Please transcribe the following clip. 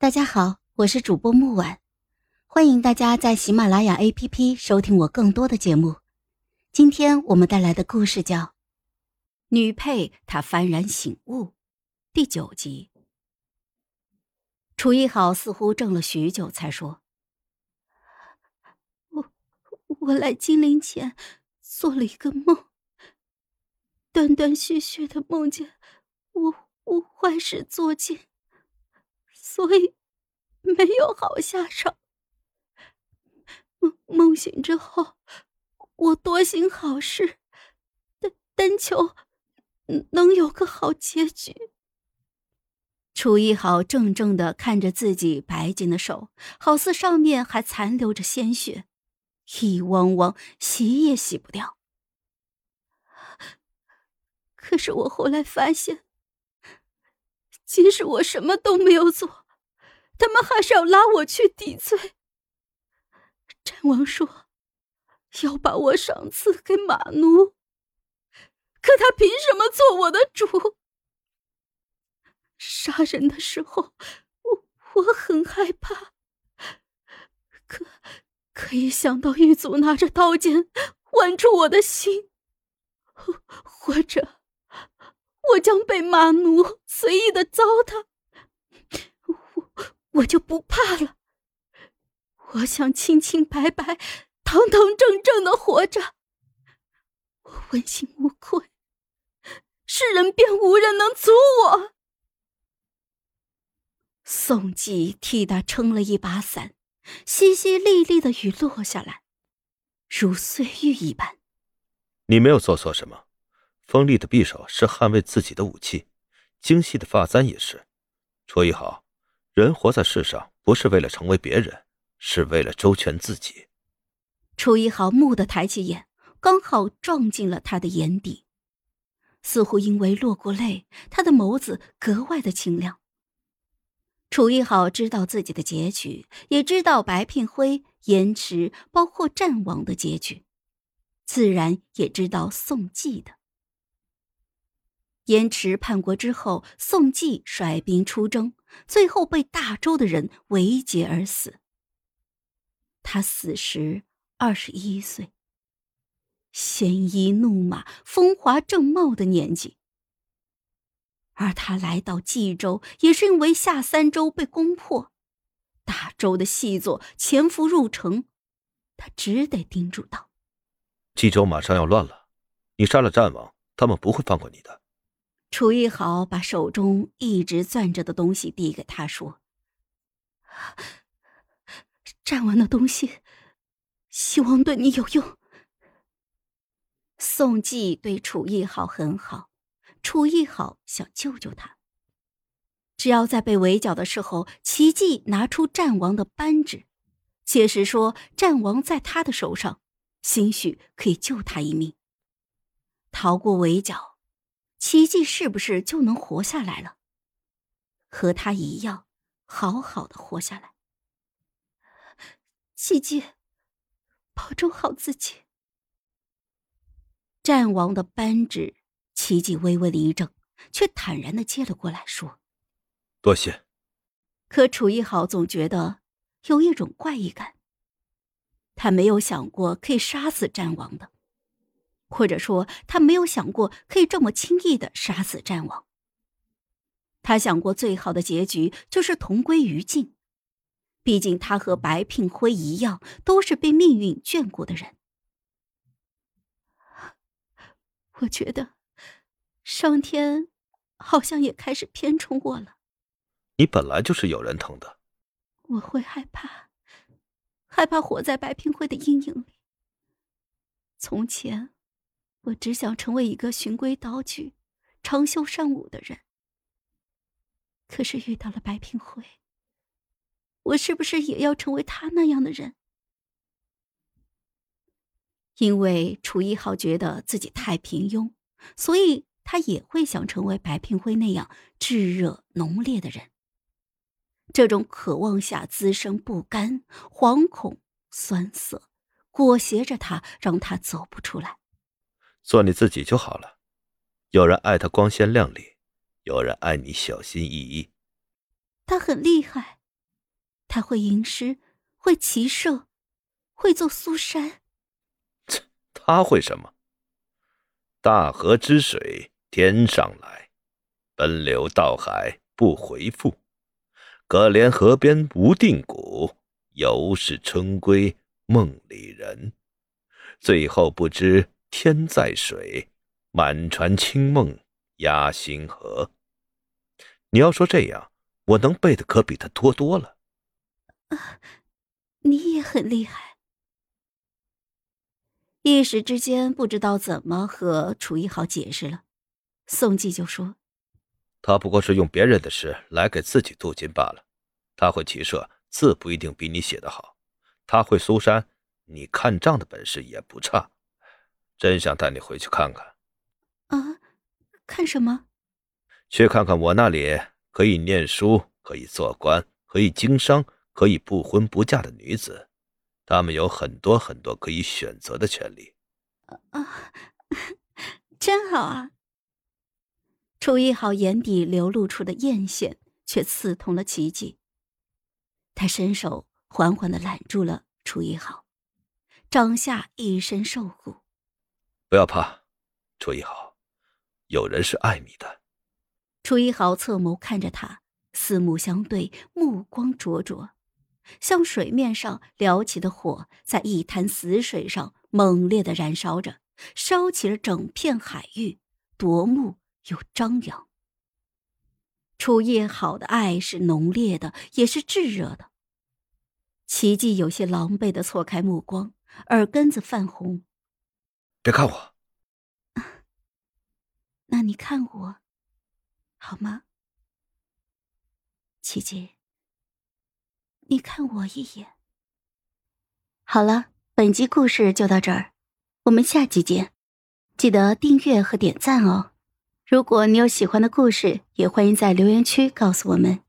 大家好，我是主播木婉，欢迎大家在喜马拉雅 APP 收听我更多的节目。今天我们带来的故事叫《女配她幡然醒悟》第九集。楚一好似乎怔了许久，才说：“我我来金陵前做了一个梦，断断续续的梦见我我坏事做尽。”所以，没有好下场。梦梦醒之后，我多行好事，但但求能有个好结局。楚一豪怔怔的看着自己白净的手，好似上面还残留着鲜血，一汪汪洗也洗不掉。可是我后来发现。即使我什么都没有做，他们还是要拉我去抵罪。战王说要把我赏赐给马奴，可他凭什么做我的主？杀人的时候，我我很害怕，可可以想到狱卒拿着刀剑剜出我的心，或者。我将被马奴随意的糟蹋，我就不怕了。我想清清白白、堂堂正正的活着，我问心无愧，世人便无人能阻我。宋季替他撑了一把伞，淅淅沥沥的雨落下来，如碎玉一般。你没有做错什么。锋利的匕首是捍卫自己的武器，精细的发簪也是。楚一豪，人活在世上不是为了成为别人，是为了周全自己。楚一豪蓦地抬起眼，刚好撞进了他的眼底，似乎因为落过泪，他的眸子格外的清亮。楚一豪知道自己的结局，也知道白聘辉、延迟，包括战王的结局，自然也知道宋季的。延迟叛国之后，宋季率兵出征，最后被大周的人围劫而死。他死时二十一岁，鲜衣怒马、风华正茂的年纪。而他来到冀州，也是因为下三州被攻破，大周的细作潜伏入城，他只得叮嘱道：“冀州马上要乱了，你杀了战王，他们不会放过你的。”楚一豪把手中一直攥着的东西递给他，说：“战完的东西，希望对你有用。”宋季对楚一豪很好，楚一豪想救救他。只要在被围剿的时候，奇迹拿出战王的扳指，届时说战王在他的手上，兴许可以救他一命，逃过围剿。奇迹是不是就能活下来了？和他一样，好好的活下来。奇迹，保重好自己。战王的扳指，奇迹微微的一怔，却坦然的接了过来，说：“多谢。”可楚一豪总觉得有一种怪异感。他没有想过可以杀死战王的。或者说，他没有想过可以这么轻易的杀死战王。他想过最好的结局就是同归于尽，毕竟他和白聘辉一样，都是被命运眷顾的人。我觉得，上天好像也开始偏宠我了。你本来就是有人疼的。我会害怕，害怕活在白聘辉的阴影里。从前。我只想成为一个循规蹈矩、长袖善舞的人。可是遇到了白平辉，我是不是也要成为他那样的人？因为楚一豪觉得自己太平庸，所以他也会想成为白平辉那样炙热浓烈的人。这种渴望下滋生不甘、惶恐、酸涩，裹挟着他，让他走不出来。做你自己就好了。有人爱他光鲜亮丽，有人爱你小心翼翼。他很厉害，他会吟诗，会骑射，会做苏珊。切，他会什么？大河之水天上来，奔流到海不回复。可怜河边无定谷，犹是春归梦里人。最后不知天在水，满船清梦压星河。你要说这样，我能背的可比他多多了。啊，你也很厉害。一时之间不知道怎么和楚一豪解释了，宋季就说：“他不过是用别人的诗来给自己镀金罢了。他会骑射，字不一定比你写的好；他会苏珊，你看账的本事也不差。真想带你回去看看。”啊，看什么？去看看我那里可以念书、可以做官、可以经商、可以不婚不嫁的女子。他们有很多很多可以选择的权利，啊，真好啊！楚一豪眼底流露出的艳羡，却刺痛了奇迹。他伸手缓缓的揽住了楚一豪，掌下一身受苦。不要怕，楚一豪，有人是爱你的。楚一豪侧眸看着他，四目相对，目光灼灼。像水面上撩起的火，在一潭死水上猛烈的燃烧着，烧起了整片海域，夺目又张扬。楚叶好的爱是浓烈的，也是炙热的。奇迹有些狼狈的错开目光，耳根子泛红。别看我，那你看我，好吗？琪琪。你看我一眼。好了，本集故事就到这儿，我们下集见，记得订阅和点赞哦。如果你有喜欢的故事，也欢迎在留言区告诉我们。